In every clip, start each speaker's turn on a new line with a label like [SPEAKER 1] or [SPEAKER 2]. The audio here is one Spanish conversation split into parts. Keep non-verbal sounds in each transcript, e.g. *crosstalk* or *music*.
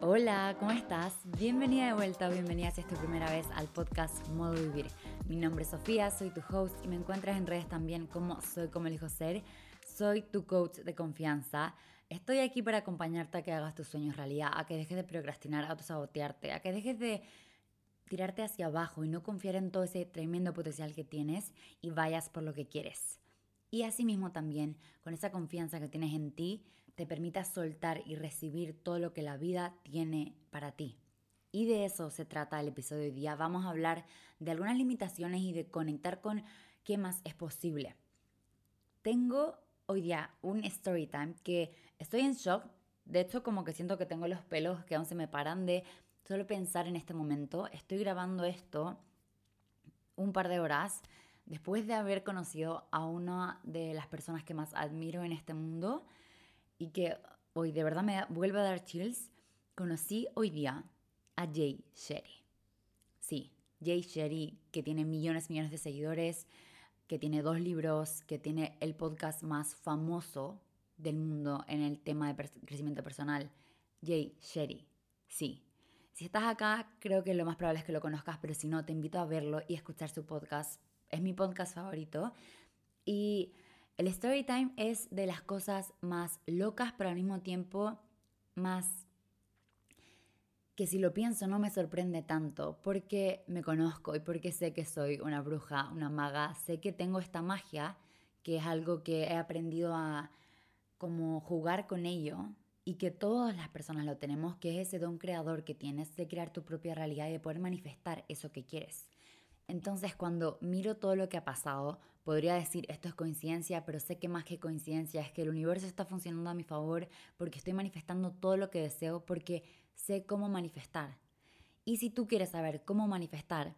[SPEAKER 1] Hola, ¿cómo estás? Bienvenida de vuelta o bienvenida si es tu primera vez al podcast Modo Vivir. Mi nombre es Sofía, soy tu host y me encuentras en redes también como Soy como elijo ser. Soy tu coach de confianza. Estoy aquí para acompañarte a que hagas tus sueños realidad, a que dejes de procrastinar, a autosabotearte, a que dejes de tirarte hacia abajo y no confiar en todo ese tremendo potencial que tienes y vayas por lo que quieres. Y asimismo también, con esa confianza que tienes en ti, te permita soltar y recibir todo lo que la vida tiene para ti. Y de eso se trata el episodio de hoy día. Vamos a hablar de algunas limitaciones y de conectar con qué más es posible. Tengo hoy día un story time que estoy en shock. De hecho, como que siento que tengo los pelos que aún se me paran de solo pensar en este momento. Estoy grabando esto un par de horas después de haber conocido a una de las personas que más admiro en este mundo y que hoy de verdad me vuelve a dar chills, conocí hoy día a Jay Sherry. Sí, Jay Sherry, que tiene millones millones de seguidores, que tiene dos libros, que tiene el podcast más famoso del mundo en el tema de crecimiento personal. Jay Sherry, sí. Si estás acá, creo que lo más probable es que lo conozcas, pero si no, te invito a verlo y escuchar su podcast es mi podcast favorito. Y el story time es de las cosas más locas, pero al mismo tiempo más que si lo pienso no me sorprende tanto, porque me conozco y porque sé que soy una bruja, una maga, sé que tengo esta magia, que es algo que he aprendido a como jugar con ello y que todas las personas lo tenemos, que es ese don creador que tienes de crear tu propia realidad y de poder manifestar eso que quieres. Entonces cuando miro todo lo que ha pasado, podría decir esto es coincidencia, pero sé que más que coincidencia es que el universo está funcionando a mi favor porque estoy manifestando todo lo que deseo, porque sé cómo manifestar. Y si tú quieres saber cómo manifestar,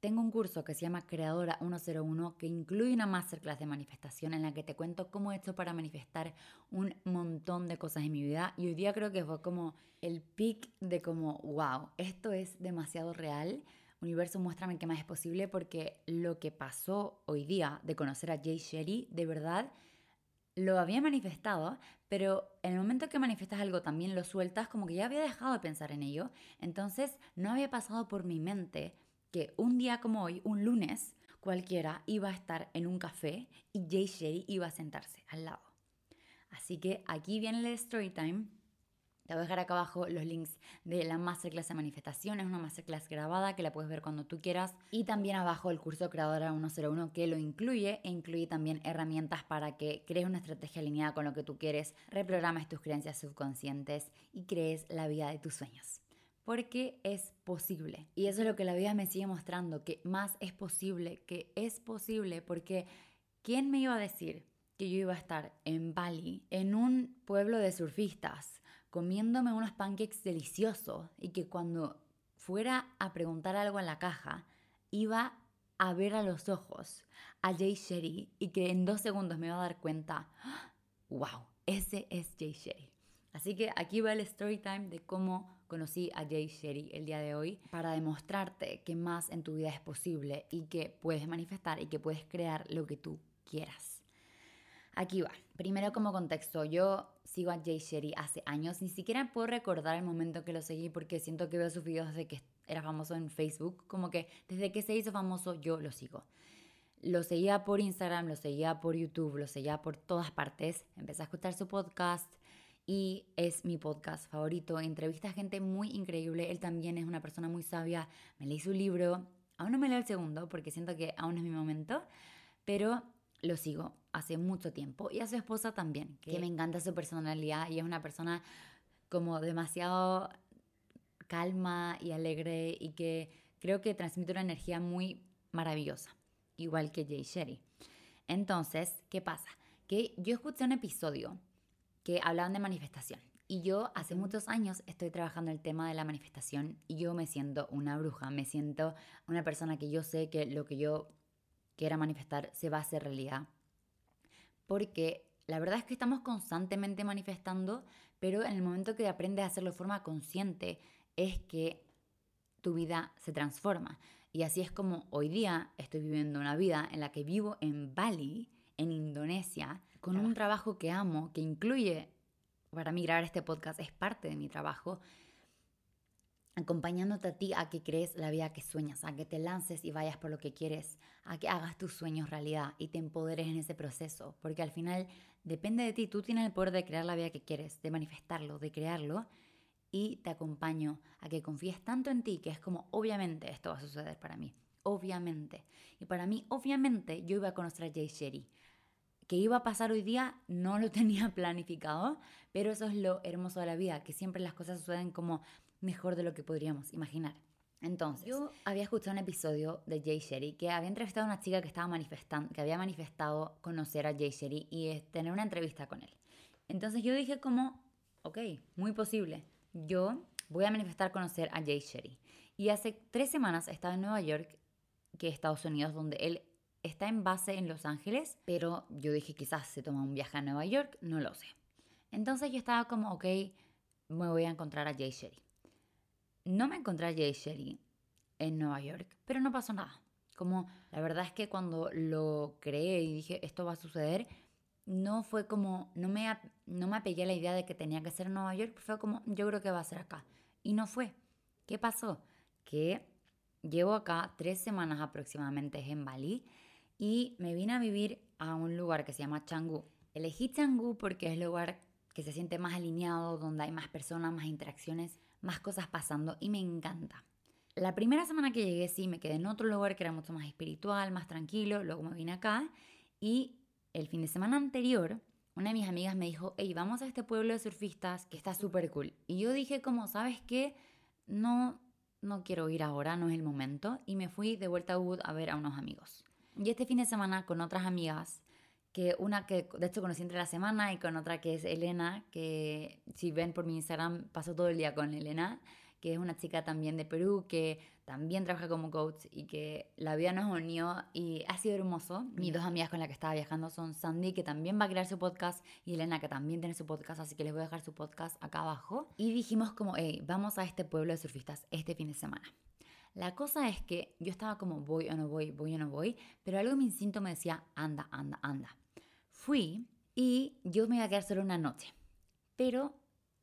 [SPEAKER 1] tengo un curso que se llama Creadora 101 que incluye una masterclass de manifestación en la que te cuento cómo he hecho para manifestar un montón de cosas en mi vida y hoy día creo que fue como el pic de como, wow, esto es demasiado real Universo, muéstrame qué más es posible porque lo que pasó hoy día de conocer a Jay Sherry, de verdad, lo había manifestado, pero en el momento que manifestas algo también lo sueltas como que ya había dejado de pensar en ello. Entonces no había pasado por mi mente que un día como hoy, un lunes, cualquiera iba a estar en un café y Jay Sherry iba a sentarse al lado. Así que aquí viene el story time te voy a dejar acá abajo los links de la masterclass de manifestación. Es una masterclass grabada que la puedes ver cuando tú quieras. Y también abajo el curso Creadora 101 que lo incluye e incluye también herramientas para que crees una estrategia alineada con lo que tú quieres, reprogrames tus creencias subconscientes y crees la vida de tus sueños. Porque es posible. Y eso es lo que la vida me sigue mostrando, que más es posible, que es posible, porque ¿quién me iba a decir que yo iba a estar en Bali, en un pueblo de surfistas? Comiéndome unos pancakes deliciosos y que cuando fuera a preguntar algo en la caja, iba a ver a los ojos a Jay Sherry y que en dos segundos me iba a dar cuenta, wow, ese es Jay Sherry. Así que aquí va el story time de cómo conocí a Jay Sherry el día de hoy para demostrarte que más en tu vida es posible y que puedes manifestar y que puedes crear lo que tú quieras. Aquí va. Primero como contexto, yo sigo a Jay Sherry hace años, ni siquiera puedo recordar el momento que lo seguí porque siento que veo sus videos desde que era famoso en Facebook, como que desde que se hizo famoso yo lo sigo. Lo seguía por Instagram, lo seguía por YouTube, lo seguía por todas partes, empecé a escuchar su podcast y es mi podcast favorito, entrevista a gente muy increíble, él también es una persona muy sabia, me leí su libro, aún no me leo el segundo porque siento que aún es mi momento, pero lo sigo hace mucho tiempo y a su esposa también, que me encanta su personalidad y es una persona como demasiado calma y alegre y que creo que transmite una energía muy maravillosa, igual que Jay Sherry. Entonces, ¿qué pasa? Que yo escuché un episodio que hablaban de manifestación y yo hace muchos años estoy trabajando el tema de la manifestación y yo me siento una bruja, me siento una persona que yo sé que lo que yo quiera manifestar se va a hacer realidad. Porque la verdad es que estamos constantemente manifestando, pero en el momento que aprendes a hacerlo de forma consciente es que tu vida se transforma. Y así es como hoy día estoy viviendo una vida en la que vivo en Bali, en Indonesia, con un trabajo que amo, que incluye, para mí grabar este podcast es parte de mi trabajo, acompañándote a ti a que crees la vida que sueñas, a que te lances y vayas por lo que quieres, a que hagas tus sueños realidad y te empoderes en ese proceso, porque al final depende de ti, tú tienes el poder de crear la vida que quieres, de manifestarlo, de crearlo, y te acompaño a que confíes tanto en ti que es como, obviamente esto va a suceder para mí, obviamente. Y para mí, obviamente, yo iba a conocer a Jay Sherry. Que iba a pasar hoy día, no lo *laughs* tenía planificado, pero eso es lo hermoso de la vida, que siempre las cosas suceden como mejor de lo que podríamos imaginar. Entonces, yo había escuchado un episodio de Jay Sherry que había entrevistado a una chica que estaba manifestando, que había manifestado conocer a Jay Sherry y tener una entrevista con él. Entonces yo dije como, ok, muy posible. Yo voy a manifestar conocer a Jay Sherry. Y hace tres semanas estaba en Nueva York, que es Estados Unidos, donde él está en base en Los Ángeles, pero yo dije quizás se toma un viaje a Nueva York, no lo sé. Entonces yo estaba como, ok, me voy a encontrar a Jay Sherry. No me encontré a Jay Sherry en Nueva York, pero no pasó nada. Como la verdad es que cuando lo creé y dije esto va a suceder, no fue como, no me, no me apegué a la idea de que tenía que ser Nueva York, fue como, yo creo que va a ser acá. Y no fue. ¿Qué pasó? Que llevo acá tres semanas aproximadamente en Bali y me vine a vivir a un lugar que se llama Canggu. Elegí Canggu porque es el lugar que se siente más alineado, donde hay más personas, más interacciones más cosas pasando y me encanta. La primera semana que llegué sí me quedé en otro lugar que era mucho más espiritual, más tranquilo, luego me vine acá y el fin de semana anterior una de mis amigas me dijo, hey, vamos a este pueblo de surfistas que está súper cool. Y yo dije como, ¿sabes qué? No, no quiero ir ahora, no es el momento. Y me fui de vuelta a Wood a ver a unos amigos. Y este fin de semana con otras amigas que una que de hecho conocí entre la semana y con otra que es Elena, que si ven por mi Instagram paso todo el día con Elena, que es una chica también de Perú, que también trabaja como coach y que la vida nos unió y ha sido hermoso. Mis dos amigas con las que estaba viajando son Sandy, que también va a crear su podcast, y Elena, que también tiene su podcast, así que les voy a dejar su podcast acá abajo. Y dijimos como, hey, vamos a este pueblo de surfistas este fin de semana. La cosa es que yo estaba como, voy o no voy, voy o no voy, pero algo de mi instinto me decía, anda, anda, anda. Fui y yo me iba a quedar solo una noche. Pero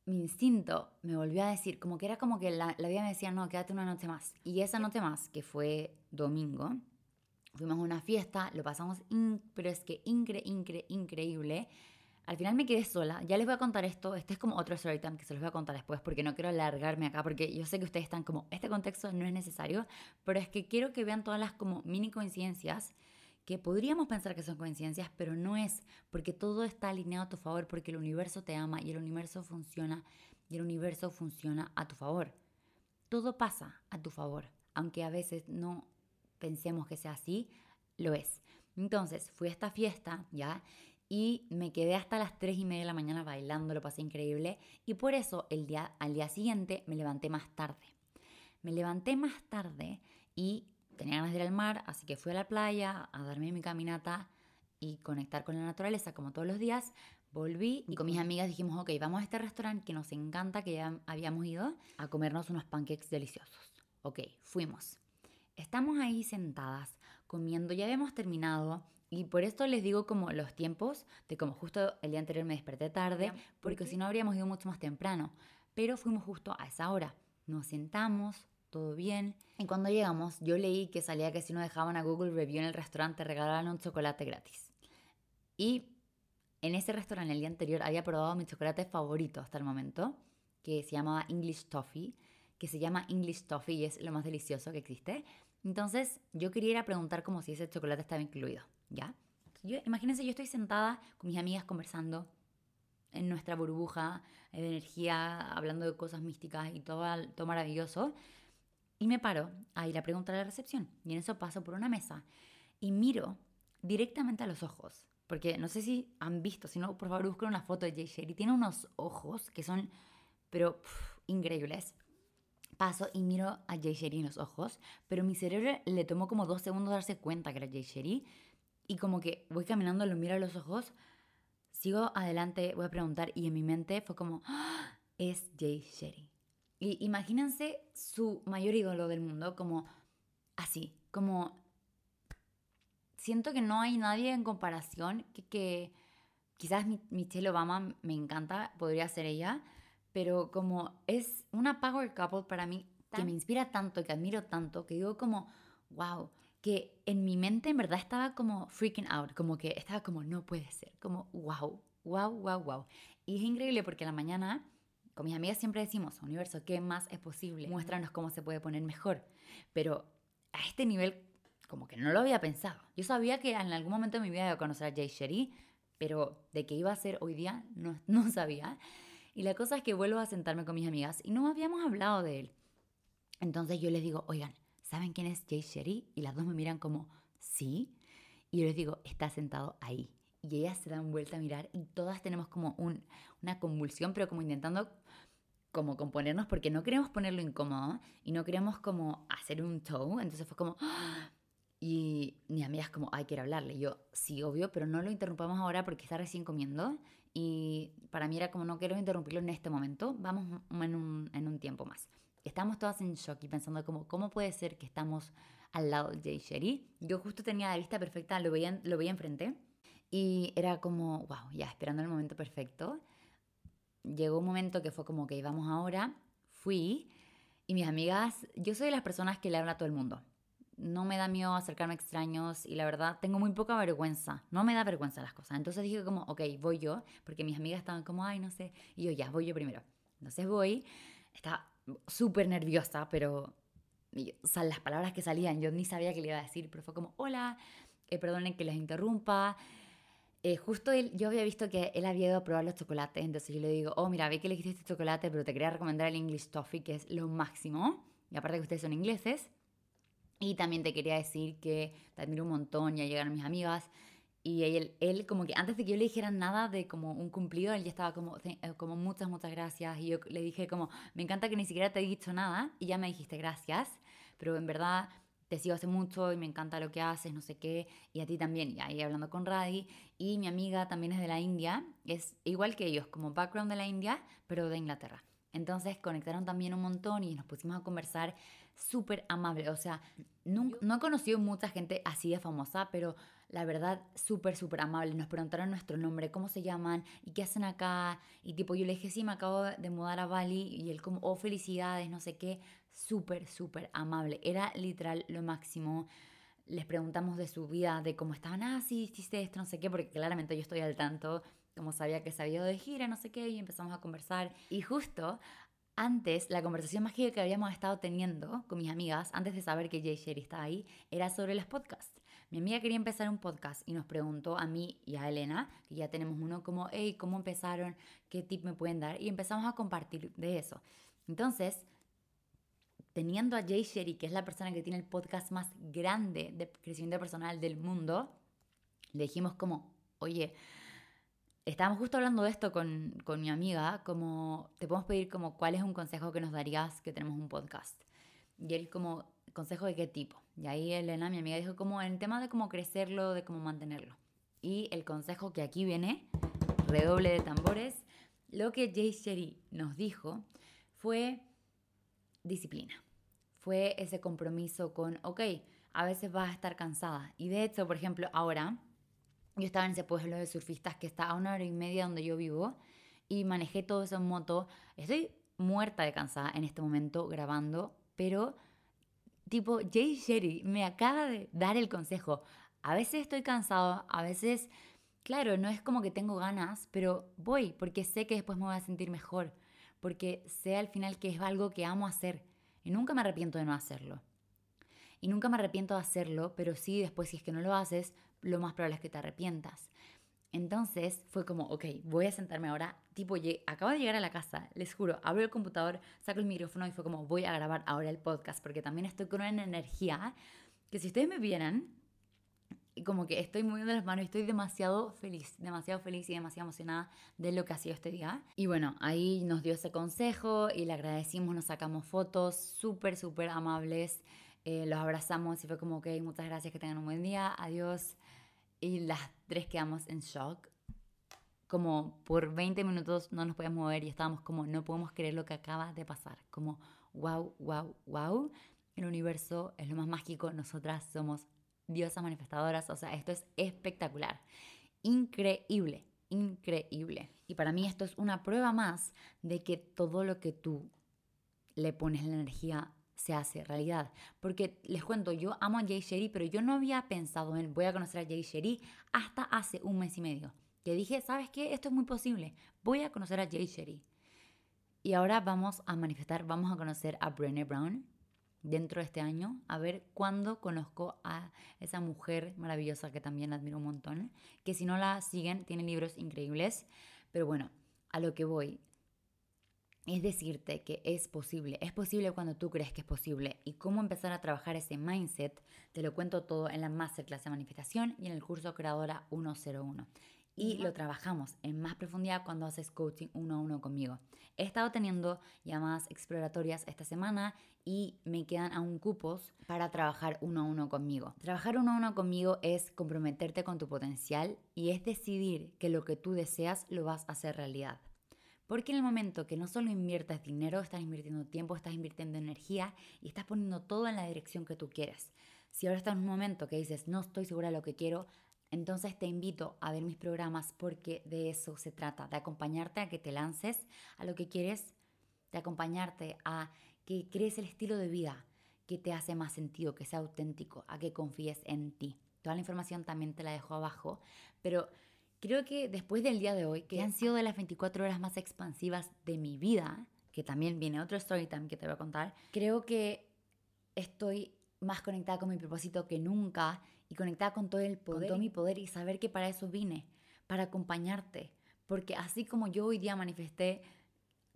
[SPEAKER 1] mi instinto me volvió a decir, como que era como que la, vida me decía, no, quédate una noche más. Y esa noche más, que fue domingo, fuimos a una fiesta, lo pasamos, pero es que incre, incre, increíble. Al final me quedé sola. Ya les voy a contar esto. Este es como otro story que se los voy a contar después porque no quiero alargarme acá porque yo sé que ustedes están como, este contexto no es necesario, pero es que quiero que vean todas las como mini coincidencias que podríamos pensar que son coincidencias, pero no es, porque todo está alineado a tu favor, porque el universo te ama y el universo funciona y el universo funciona a tu favor. Todo pasa a tu favor, aunque a veces no pensemos que sea así, lo es. Entonces, fui a esta fiesta, ¿ya? Y me quedé hasta las 3 y media de la mañana bailando, lo pasé increíble. Y por eso el día, al día siguiente me levanté más tarde. Me levanté más tarde y tenía ganas de ir al mar, así que fui a la playa a darme mi caminata y conectar con la naturaleza como todos los días. Volví y con mis amigas dijimos, ok, vamos a este restaurante que nos encanta, que ya habíamos ido, a comernos unos pancakes deliciosos. Ok, fuimos. Estamos ahí sentadas, comiendo, ya habíamos terminado. Y por esto les digo como los tiempos de como justo el día anterior me desperté tarde, porque si no habríamos ido mucho más temprano. Pero fuimos justo a esa hora. Nos sentamos, todo bien. Y cuando llegamos, yo leí que salía que si no dejaban a Google Review en el restaurante, regalaban un chocolate gratis. Y en ese restaurante el día anterior había probado mi chocolate favorito hasta el momento, que se llamaba English Toffee, que se llama English Toffee y es lo más delicioso que existe. Entonces yo quería ir a preguntar como si ese chocolate estaba incluido, ¿ya? Yo, imagínense, yo estoy sentada con mis amigas conversando en nuestra burbuja de energía, hablando de cosas místicas y todo, todo maravilloso. Y me paro a ir a preguntar a la recepción. Y en eso paso por una mesa y miro directamente a los ojos. Porque no sé si han visto, si no, por favor busquen una foto de Jay Sherry. Tiene unos ojos que son, pero increíbles. Paso y miro a Jay Sherry en los ojos, pero mi cerebro le tomó como dos segundos darse cuenta que era Jay Sherry. Y como que voy caminando, lo miro a los ojos, sigo adelante, voy a preguntar, y en mi mente fue como, ¡Ah! es Jay Sherry. Y imagínense su mayor ídolo del mundo como así, como siento que no hay nadie en comparación que, que quizás Michelle Obama me encanta, podría ser ella, pero como es una power couple para mí que me inspira tanto, que admiro tanto, que digo como, wow, que en mi mente en verdad estaba como freaking out, como que estaba como, no puede ser, como, wow, wow, wow, wow. Y es increíble porque a la mañana con mis amigas siempre decimos, universo, ¿qué más es posible? Muéstranos cómo se puede poner mejor. Pero a este nivel, como que no lo había pensado. Yo sabía que en algún momento de mi vida iba a conocer a Jay Sherry, pero de qué iba a ser hoy día no, *laughs* no sabía. Y la cosa es que vuelvo a sentarme con mis amigas y no habíamos hablado de él. Entonces yo les digo, oigan, ¿saben quién es Jay Sherry? Y las dos me miran como, sí. Y yo les digo, está sentado ahí. Y ellas se dan vuelta a mirar y todas tenemos como un, una convulsión, pero como intentando como componernos porque no queremos ponerlo incómodo y no queremos como hacer un show. Entonces fue como... *gasps* Y mi amiga es como, ay, quiero hablarle. yo, sí, obvio, pero no lo interrumpamos ahora porque está recién comiendo. Y para mí era como, no quiero interrumpirlo en este momento, vamos en un, en un tiempo más. Estamos todas en shock y pensando como, ¿cómo puede ser que estamos al lado de Jay Sherry? Yo justo tenía la vista perfecta, lo veía, lo veía enfrente. Y era como, wow, ya esperando el momento perfecto llegó un momento que fue como que íbamos ahora, fui y mis amigas, yo soy de las personas que le hablan a todo el mundo. No me da miedo acercarme a extraños y la verdad tengo muy poca vergüenza. No me da vergüenza las cosas. Entonces dije como, ok, voy yo, porque mis amigas estaban como, ay, no sé. Y yo ya, voy yo primero. Entonces voy, estaba súper nerviosa, pero o las palabras que salían, yo ni sabía qué le iba a decir, pero fue como, hola, eh, perdonen que les interrumpa, eh, justo él, yo había visto que él había ido a probar los chocolates, entonces yo le digo, oh, mira, ve que le elegiste este chocolate, pero te quería recomendar el English Toffee, que es lo máximo. Y aparte que ustedes son ingleses. Y también te quería decir que te admiro un montón, ya llegaron mis amigas. Y él, él, como que antes de que yo le dijera nada de como un cumplido, él ya estaba como, eh, como muchas, muchas gracias. Y yo le dije como, me encanta que ni siquiera te he dicho nada y ya me dijiste gracias. Pero en verdad te sigo hace mucho y me encanta lo que haces, no sé qué, y a ti también, y ahí hablando con Radi, y mi amiga también es de la India, es igual que ellos, como background de la India, pero de Inglaterra. Entonces conectaron también un montón y nos pusimos a conversar súper amable. O sea, no, no he conocido mucha gente así de famosa, pero la verdad, súper, súper amable. Nos preguntaron nuestro nombre, cómo se llaman y qué hacen acá. Y tipo, yo le dije, sí, me acabo de mudar a Bali. Y él como, oh, felicidades, no sé qué. Súper, súper amable. Era literal lo máximo. Les preguntamos de su vida, de cómo estaban, ah, sí, hiciste esto, no sé qué, porque claramente yo estoy al tanto, como sabía que sabía de gira, no sé qué, y empezamos a conversar. Y justo antes, la conversación más que habíamos estado teniendo con mis amigas, antes de saber que Jay Sherry estaba ahí, era sobre los podcasts. Mi amiga quería empezar un podcast y nos preguntó a mí y a Elena, que ya tenemos uno, como, hey, ¿cómo empezaron? ¿Qué tip me pueden dar? Y empezamos a compartir de eso. Entonces, teniendo a Jay Sherry, que es la persona que tiene el podcast más grande de crecimiento personal del mundo, le dijimos como, oye, estábamos justo hablando de esto con, con, mi amiga, como te podemos pedir como cuál es un consejo que nos darías que tenemos un podcast. Y él como, ¿consejo de qué tipo? Y ahí Elena, mi amiga, dijo como el tema de cómo crecerlo, de cómo mantenerlo. Y el consejo que aquí viene, redoble de tambores, lo que Jay Sherry nos dijo fue disciplina. Fue ese compromiso con, ok, a veces vas a estar cansada. Y de hecho, por ejemplo, ahora yo estaba en ese pueblo de surfistas que está a una hora y media donde yo vivo y manejé todo eso en moto. Estoy muerta de cansada en este momento grabando, pero Tipo, Jay Sherry me acaba de dar el consejo. A veces estoy cansado, a veces, claro, no es como que tengo ganas, pero voy porque sé que después me voy a sentir mejor, porque sé al final que es algo que amo hacer y nunca me arrepiento de no hacerlo. Y nunca me arrepiento de hacerlo, pero sí después si es que no lo haces, lo más probable es que te arrepientas. Entonces fue como, ok, voy a sentarme ahora. Tipo, acabo de llegar a la casa, les juro, abro el computador, saco el micrófono y fue como, voy a grabar ahora el podcast, porque también estoy con una energía que si ustedes me vieran, como que estoy moviendo las manos estoy demasiado feliz, demasiado feliz y demasiado emocionada de lo que ha sido este día. Y bueno, ahí nos dio ese consejo y le agradecimos, nos sacamos fotos súper, súper amables, eh, los abrazamos y fue como, ok, muchas gracias, que tengan un buen día, adiós y las tres quedamos en shock. Como por 20 minutos no nos podíamos mover y estábamos como, no podemos creer lo que acaba de pasar. Como, wow, wow, wow. El universo es lo más mágico. Nosotras somos diosas manifestadoras. O sea, esto es espectacular. Increíble, increíble. Y para mí esto es una prueba más de que todo lo que tú le pones la energía se hace realidad. Porque les cuento, yo amo a Jay Sherry, pero yo no había pensado en voy a conocer a Jay Sherry hasta hace un mes y medio. Que dije, ¿sabes qué? Esto es muy posible. Voy a conocer a Jay Sherry. Y ahora vamos a manifestar, vamos a conocer a Brené Brown dentro de este año, a ver cuándo conozco a esa mujer maravillosa que también admiro un montón, que si no la siguen, tiene libros increíbles, pero bueno, a lo que voy es decirte que es posible, es posible cuando tú crees que es posible y cómo empezar a trabajar ese mindset, te lo cuento todo en la Masterclass de Manifestación y en el curso Creadora 101 y lo trabajamos en más profundidad cuando haces coaching uno a uno conmigo. He estado teniendo llamadas exploratorias esta semana y me quedan aún cupos para trabajar uno a uno conmigo. Trabajar uno a uno conmigo es comprometerte con tu potencial y es decidir que lo que tú deseas lo vas a hacer realidad. Porque en el momento que no solo inviertas dinero, estás invirtiendo tiempo, estás invirtiendo energía y estás poniendo todo en la dirección que tú quieres. Si ahora estás en un momento que dices, no estoy segura de lo que quiero, entonces te invito a ver mis programas porque de eso se trata, de acompañarte a que te lances a lo que quieres, de acompañarte a que crees el estilo de vida que te hace más sentido, que sea auténtico, a que confíes en ti. Toda la información también te la dejo abajo, pero creo que después del día de hoy, que han sido de las 24 horas más expansivas de mi vida, que también viene otro story time que te voy a contar, creo que estoy más conectada con mi propósito que nunca y conectada con todo el poder, todo mi poder y saber que para eso vine, para acompañarte. Porque así como yo hoy día manifesté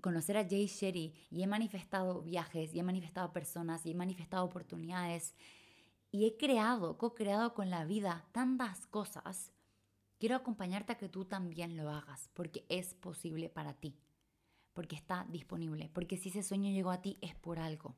[SPEAKER 1] conocer a Jay Sherry y he manifestado viajes y he manifestado personas y he manifestado oportunidades y he creado, co-creado con la vida tantas cosas, quiero acompañarte a que tú también lo hagas porque es posible para ti, porque está disponible, porque si ese sueño llegó a ti es por algo.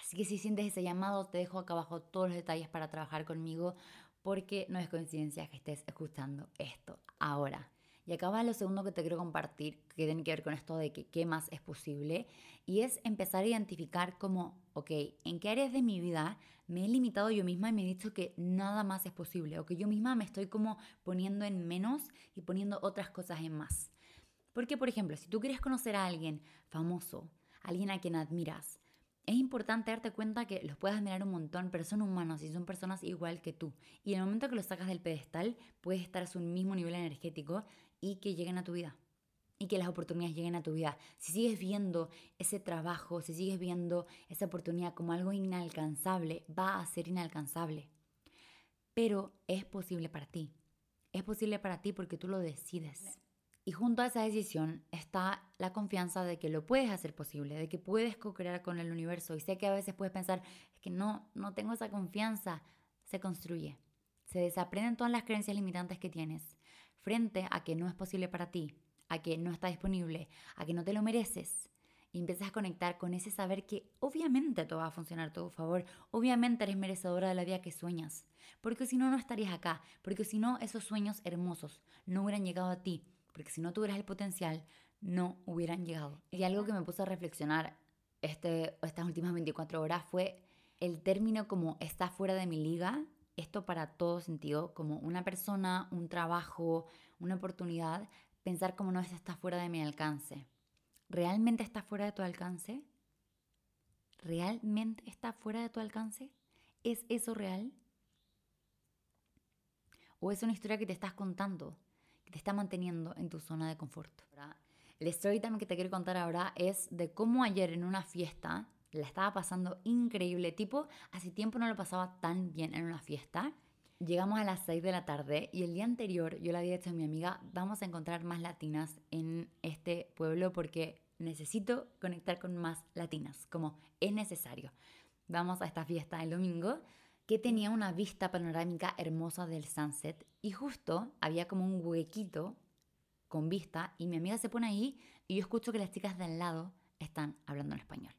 [SPEAKER 1] Así que si sientes ese llamado, te dejo acá abajo todos los detalles para trabajar conmigo porque no es coincidencia que estés escuchando esto ahora. Y acá va lo segundo que te quiero compartir, que tiene que ver con esto de que qué más es posible, y es empezar a identificar como, ok, ¿en qué áreas de mi vida me he limitado yo misma y me he dicho que nada más es posible? O que yo misma me estoy como poniendo en menos y poniendo otras cosas en más. Porque, por ejemplo, si tú quieres conocer a alguien famoso, alguien a quien admiras, es importante darte cuenta que los puedes admirar un montón, pero son humanos y son personas igual que tú. Y el momento que los sacas del pedestal, puedes estar a su mismo nivel energético y que lleguen a tu vida. Y que las oportunidades lleguen a tu vida. Si sigues viendo ese trabajo, si sigues viendo esa oportunidad como algo inalcanzable, va a ser inalcanzable. Pero es posible para ti. Es posible para ti porque tú lo decides. Y junto a esa decisión está la confianza de que lo puedes hacer posible, de que puedes co-crear con el universo. Y sé que a veces puedes pensar, es que no, no tengo esa confianza. Se construye. Se desaprenden todas las creencias limitantes que tienes frente a que no es posible para ti, a que no está disponible, a que no te lo mereces. Y empiezas a conectar con ese saber que obviamente todo va a funcionar a tu favor, obviamente eres merecedora de la vida que sueñas, porque si no, no estarías acá, porque si no, esos sueños hermosos no hubieran llegado a ti, porque si no tuvieras el potencial, no hubieran llegado. Y algo que me puso a reflexionar este, estas últimas 24 horas fue el término como está fuera de mi liga. Esto para todo sentido, como una persona, un trabajo, una oportunidad, pensar como no, está fuera de mi alcance. ¿Realmente está fuera de tu alcance? ¿Realmente está fuera de tu alcance? ¿Es eso real? ¿O es una historia que te estás contando? Te está manteniendo en tu zona de confort. El story time que te quiero contar ahora es de cómo ayer en una fiesta la estaba pasando increíble. Tipo, hace tiempo no lo pasaba tan bien en una fiesta. Llegamos a las 6 de la tarde y el día anterior yo le había dicho a mi amiga, vamos a encontrar más latinas en este pueblo porque necesito conectar con más latinas, como es necesario. Vamos a esta fiesta el domingo que tenía una vista panorámica hermosa del sunset y justo había como un huequito con vista y mi amiga se pone ahí y yo escucho que las chicas de al lado están hablando en español.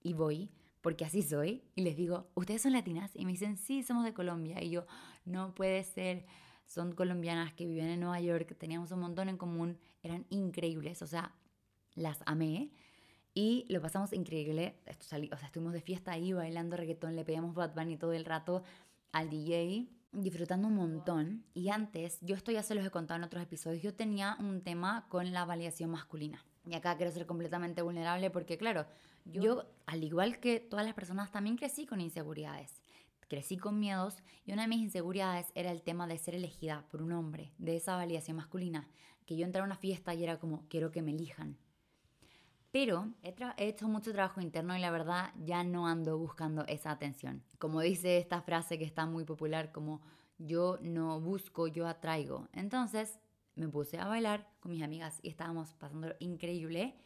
[SPEAKER 1] Y voy, porque así soy, y les digo, ¿ustedes son latinas? Y me dicen, sí, somos de Colombia. Y yo, no puede ser, son colombianas que viven en Nueva York, teníamos un montón en común, eran increíbles, o sea, las amé. Y lo pasamos increíble. Esto salí, o sea, estuvimos de fiesta ahí bailando reggaetón, le pedíamos Bad Bunny todo el rato al DJ. disfrutando un montón. Y antes, yo esto ya se los he contado en otros episodios, yo tenía un tema con la validación masculina. Y acá quiero ser completamente vulnerable porque, claro, yo, al igual que todas las personas, también crecí con inseguridades. Crecí con miedos y una de mis inseguridades era el tema de ser elegida por un hombre, de esa validación masculina. Que yo entrara a una fiesta y era como, quiero que me elijan. Pero he, hecho mucho trabajo interno y la verdad ya no ando buscando esa atención. Como dice esta frase que está muy popular, como yo no busco, yo atraigo. Entonces me puse a bailar con mis amigas y estábamos pasando increíble.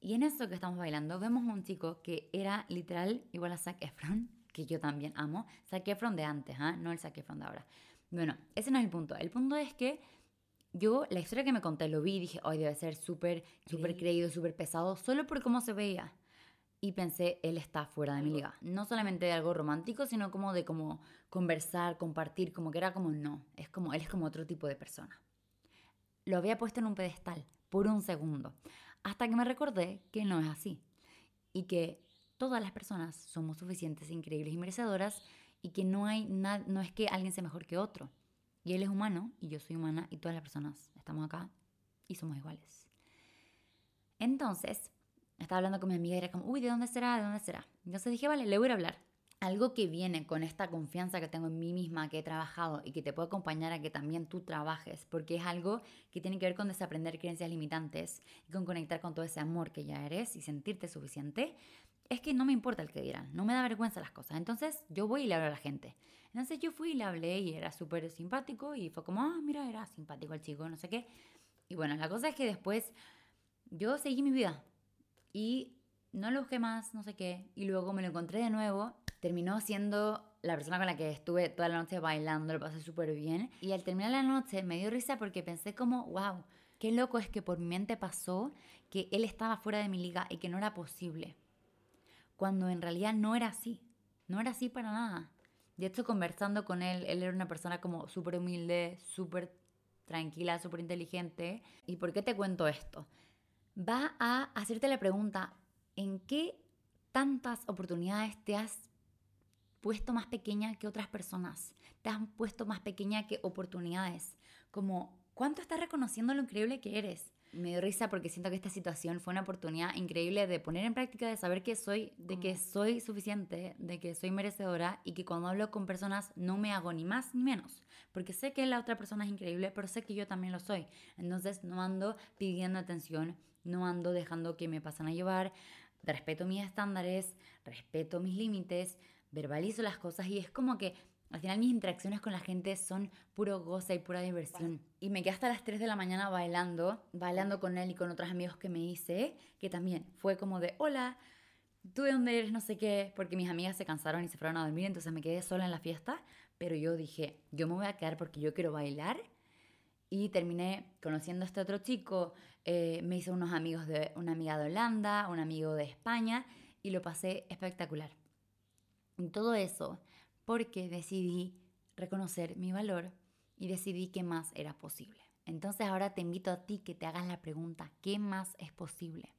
[SPEAKER 1] Y en eso que estamos bailando vemos a un chico que era literal igual a Zac Efron, que yo también amo. Zac Efron de antes, ¿ah? no el Zac Efron de ahora. Bueno, ese no es el punto. El punto es que yo la historia que me conté lo vi y dije, ay, debe ser súper, súper creído, súper pesado, solo por cómo se veía. Y pensé, él está fuera de mi liga. No solamente de algo romántico, sino como de como conversar, compartir, como que era como no, es como, él es como otro tipo de persona. Lo había puesto en un pedestal por un segundo, hasta que me recordé que no es así. Y que todas las personas somos suficientes, increíbles y merecedoras y que no hay no es que alguien sea mejor que otro. Y él es humano y yo soy humana y todas las personas estamos acá y somos iguales. Entonces, estaba hablando con mi amiga y era como, uy, ¿de dónde será? ¿De dónde será? Entonces dije, vale, le voy a hablar. Algo que viene con esta confianza que tengo en mí misma, que he trabajado y que te puede acompañar a que también tú trabajes, porque es algo que tiene que ver con desaprender creencias limitantes y con conectar con todo ese amor que ya eres y sentirte suficiente, es que no me importa el que dirán, no me da vergüenza las cosas. Entonces yo voy y le hablo a la gente. Entonces yo fui y le hablé y era súper simpático y fue como, ah, mira, era simpático el chico, no sé qué. Y bueno, la cosa es que después yo seguí mi vida y no lo busqué más, no sé qué. Y luego me lo encontré de nuevo. Terminó siendo la persona con la que estuve toda la noche bailando, lo pasé súper bien. Y al terminar la noche me dio risa porque pensé como, wow, qué loco es que por mi mente pasó que él estaba fuera de mi liga y que no era posible cuando en realidad no era así, no era así para nada. De hecho, conversando con él, él era una persona como súper humilde, súper tranquila, súper inteligente. ¿Y por qué te cuento esto? Va a hacerte la pregunta, ¿en qué tantas oportunidades te has puesto más pequeña que otras personas? ¿Te has puesto más pequeña que oportunidades? Como, ¿cuánto estás reconociendo lo increíble que eres? Me dio risa porque siento que esta situación fue una oportunidad increíble de poner en práctica, de saber que soy, de que soy suficiente, de que soy merecedora y que cuando hablo con personas no me hago ni más ni menos, porque sé que la otra persona es increíble, pero sé que yo también lo soy. Entonces no ando pidiendo atención, no ando dejando que me pasen a llevar, respeto mis estándares, respeto mis límites, verbalizo las cosas y es como que al final mis interacciones con la gente son puro goce y pura diversión. Y me quedé hasta las 3 de la mañana bailando, bailando con él y con otros amigos que me hice, que también fue como de, hola, ¿tú de dónde eres? No sé qué, porque mis amigas se cansaron y se fueron a dormir, entonces me quedé sola en la fiesta, pero yo dije, yo me voy a quedar porque yo quiero bailar. Y terminé conociendo a este otro chico, eh, me hice unos amigos de una amiga de Holanda, un amigo de España, y lo pasé espectacular. Y todo eso porque decidí reconocer mi valor y decidí que más era posible. Entonces ahora te invito a ti que te hagas la pregunta, ¿qué más es posible?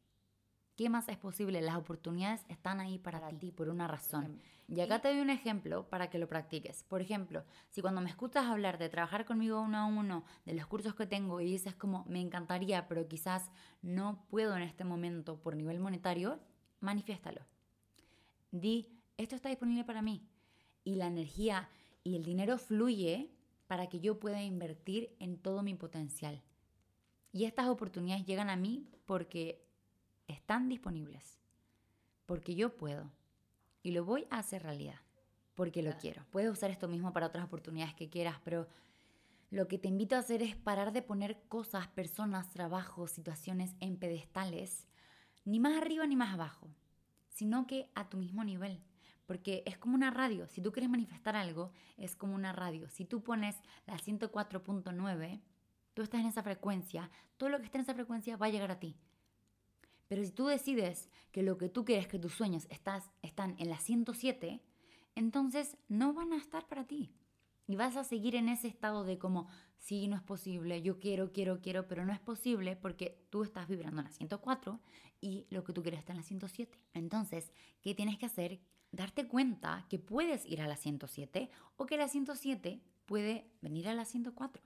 [SPEAKER 1] ¿Qué más es posible? Las oportunidades están ahí para, ti por una razón. Y acá te doy un ejemplo para que lo practiques. Por ejemplo, si cuando me escuchas hablar de trabajar conmigo uno a uno, de los cursos que tengo y dices como me encantaría, pero quizás no puedo en este momento por nivel monetario, manifiéstalo. Di, esto está disponible para mí y la energía y el dinero fluye para que yo pueda invertir en todo mi potencial. Y estas oportunidades llegan a mí porque están disponibles, porque yo puedo y lo voy a hacer realidad, porque lo quiero. Puedes usar esto mismo para otras oportunidades que quieras, pero lo que te invito a hacer es parar de poner cosas, personas, trabajos, situaciones en pedestales, ni más arriba ni más abajo, sino que a tu mismo nivel. Porque es como una radio. Si tú quieres manifestar algo, es como una radio. Si tú pones la 104.9, tú estás en esa frecuencia, todo lo que está en esa frecuencia va a llegar a ti. Pero si tú decides que lo que tú quieres, que tus sueños estás, están en la 107, entonces no van a estar para ti. Y vas a seguir en ese estado de como, sí, no es posible, yo quiero, quiero, quiero, pero no es posible porque tú estás vibrando en la 104 y lo que tú quieres está en la 107. Entonces, ¿qué tienes que hacer? Darte cuenta que puedes ir a la 107 o que la 107 puede venir a la 104.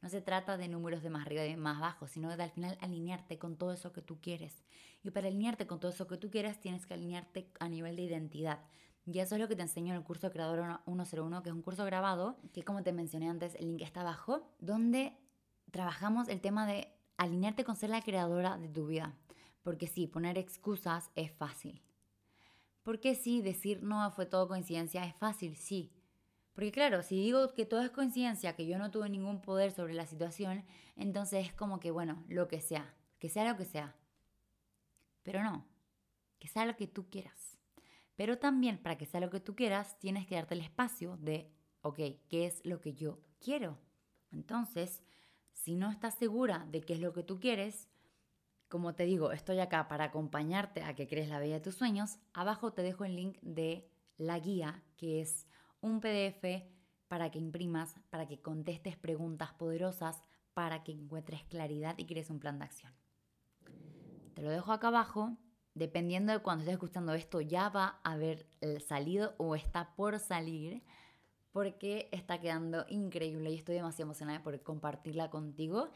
[SPEAKER 1] No se trata de números de más arriba y de más abajo, sino de al final alinearte con todo eso que tú quieres. Y para alinearte con todo eso que tú quieras, tienes que alinearte a nivel de identidad. Y eso es lo que te enseño en el curso Creador 101, que es un curso grabado, que como te mencioné antes, el link está abajo, donde trabajamos el tema de alinearte con ser la creadora de tu vida. Porque sí, poner excusas es fácil. Porque sí, decir no fue todo coincidencia es fácil, sí. Porque claro, si digo que todo es coincidencia, que yo no tuve ningún poder sobre la situación, entonces es como que, bueno, lo que sea, que sea lo que sea. Pero no, que sea lo que tú quieras. Pero también para que sea lo que tú quieras, tienes que darte el espacio de, ok, ¿qué es lo que yo quiero? Entonces, si no estás segura de qué es lo que tú quieres, como te digo, estoy acá para acompañarte a que crees la vida de tus sueños. Abajo te dejo el link de la guía, que es un PDF para que imprimas, para que contestes preguntas poderosas, para que encuentres claridad y crees un plan de acción. Te lo dejo acá abajo. Dependiendo de cuando estés escuchando esto, ya va a haber salido o está por salir porque está quedando increíble y estoy demasiado emocionada por compartirla contigo.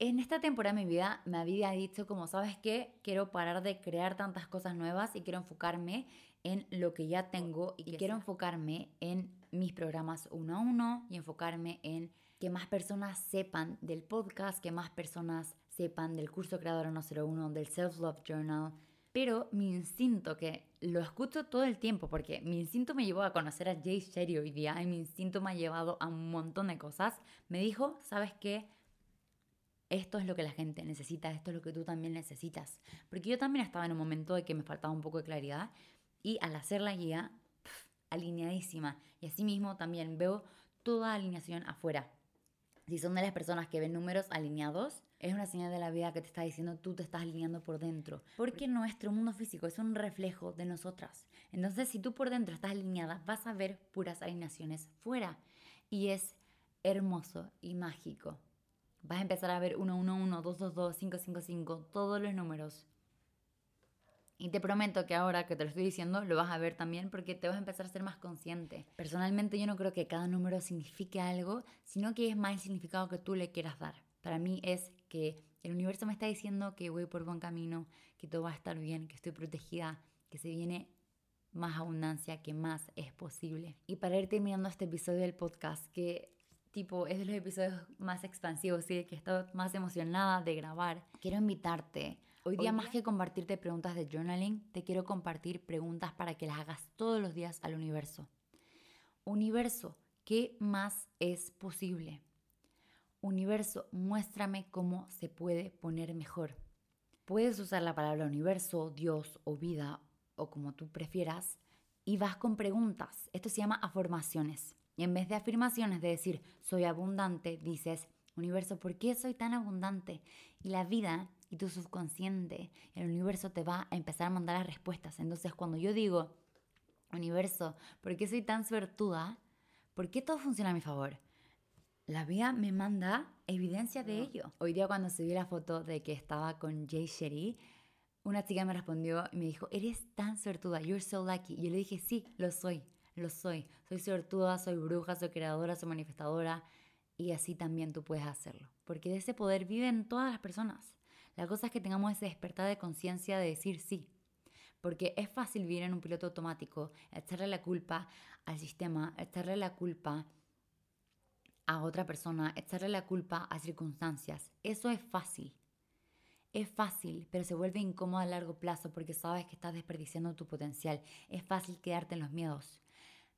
[SPEAKER 1] En esta temporada de mi vida me había dicho como, ¿sabes qué? Quiero parar de crear tantas cosas nuevas y quiero enfocarme en lo que ya tengo y quiero enfocarme en mis programas uno a uno y enfocarme en que más personas sepan del podcast, que más personas sepan del curso Creador 101, del Self Love Journal. Pero mi instinto, que lo escucho todo el tiempo, porque mi instinto me llevó a conocer a Jay Sherry hoy día y mi instinto me ha llevado a un montón de cosas, me dijo, ¿sabes qué? Esto es lo que la gente necesita, esto es lo que tú también necesitas. Porque yo también estaba en un momento de que me faltaba un poco de claridad y al hacer la guía, alineadísima. Y asimismo también veo toda alineación afuera. Si son de las personas que ven números alineados, es una señal de la vida que te está diciendo tú te estás alineando por dentro. Porque nuestro mundo físico es un reflejo de nosotras. Entonces, si tú por dentro estás alineada, vas a ver puras alineaciones fuera. Y es hermoso y mágico. Vas a empezar a ver 111, 222, 555, todos los números. Y te prometo que ahora que te lo estoy diciendo, lo vas a ver también porque te vas a empezar a ser más consciente. Personalmente yo no creo que cada número signifique algo, sino que es más el significado que tú le quieras dar. Para mí es que el universo me está diciendo que voy por buen camino, que todo va a estar bien, que estoy protegida, que se viene más abundancia, que más es posible. Y para ir terminando este episodio del podcast, que tipo, es de los episodios más expansivos, ¿sí? que estoy más emocionada de grabar. Quiero invitarte. Hoy día, más que compartirte preguntas de journaling, te quiero compartir preguntas para que las hagas todos los días al universo. Universo, ¿qué más es posible? Universo, muéstrame cómo se puede poner mejor. Puedes usar la palabra universo, Dios o vida o como tú prefieras y vas con preguntas. Esto se llama afirmaciones. Y en vez de afirmaciones de decir soy abundante, dices, universo, ¿por qué soy tan abundante? Y la vida y tu subconsciente, el universo te va a empezar a mandar las respuestas. Entonces cuando yo digo, universo, ¿por qué soy tan suertuda? ¿Por qué todo funciona a mi favor? La vida me manda evidencia de ello. Hoy día cuando subí la foto de que estaba con Jay Sherry, una chica me respondió y me dijo, eres tan suertuda, you're so lucky. Y yo le dije, sí, lo soy lo soy. Soy sortuda, soy bruja, soy creadora, soy manifestadora y así también tú puedes hacerlo. Porque de ese poder viven todas las personas. La cosa es que tengamos ese despertar de conciencia de decir sí. Porque es fácil vivir en un piloto automático, echarle la culpa al sistema, echarle la culpa a otra persona, echarle la culpa a circunstancias. Eso es fácil. Es fácil, pero se vuelve incómodo a largo plazo porque sabes que estás desperdiciando tu potencial. Es fácil quedarte en los miedos.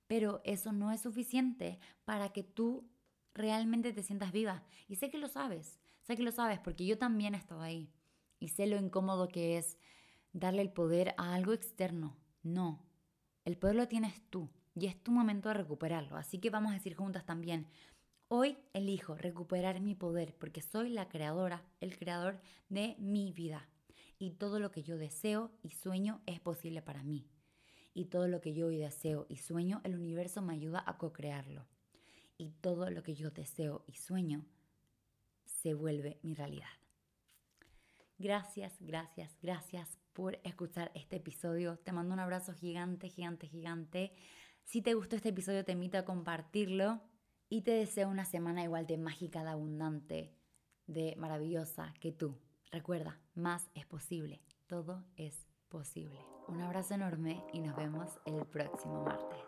[SPEAKER 1] Pero eso no es suficiente para que tú realmente te sientas viva. Y sé que lo sabes, sé que lo sabes porque yo también he estado ahí. Y sé lo incómodo que es darle el poder a algo externo. No, el poder lo tienes tú y es tu momento de recuperarlo. Así que vamos a decir juntas también, hoy elijo recuperar mi poder porque soy la creadora, el creador de mi vida. Y todo lo que yo deseo y sueño es posible para mí y todo lo que yo deseo y sueño, el universo me ayuda a co-crearlo. Y todo lo que yo deseo y sueño se vuelve mi realidad. Gracias, gracias, gracias por escuchar este episodio. Te mando un abrazo gigante, gigante, gigante. Si te gustó este episodio, te invito a compartirlo y te deseo una semana igual de mágica, de abundante, de maravillosa que tú. Recuerda, más es posible, todo es posible. Un abrazo enorme y nos vemos el próximo martes.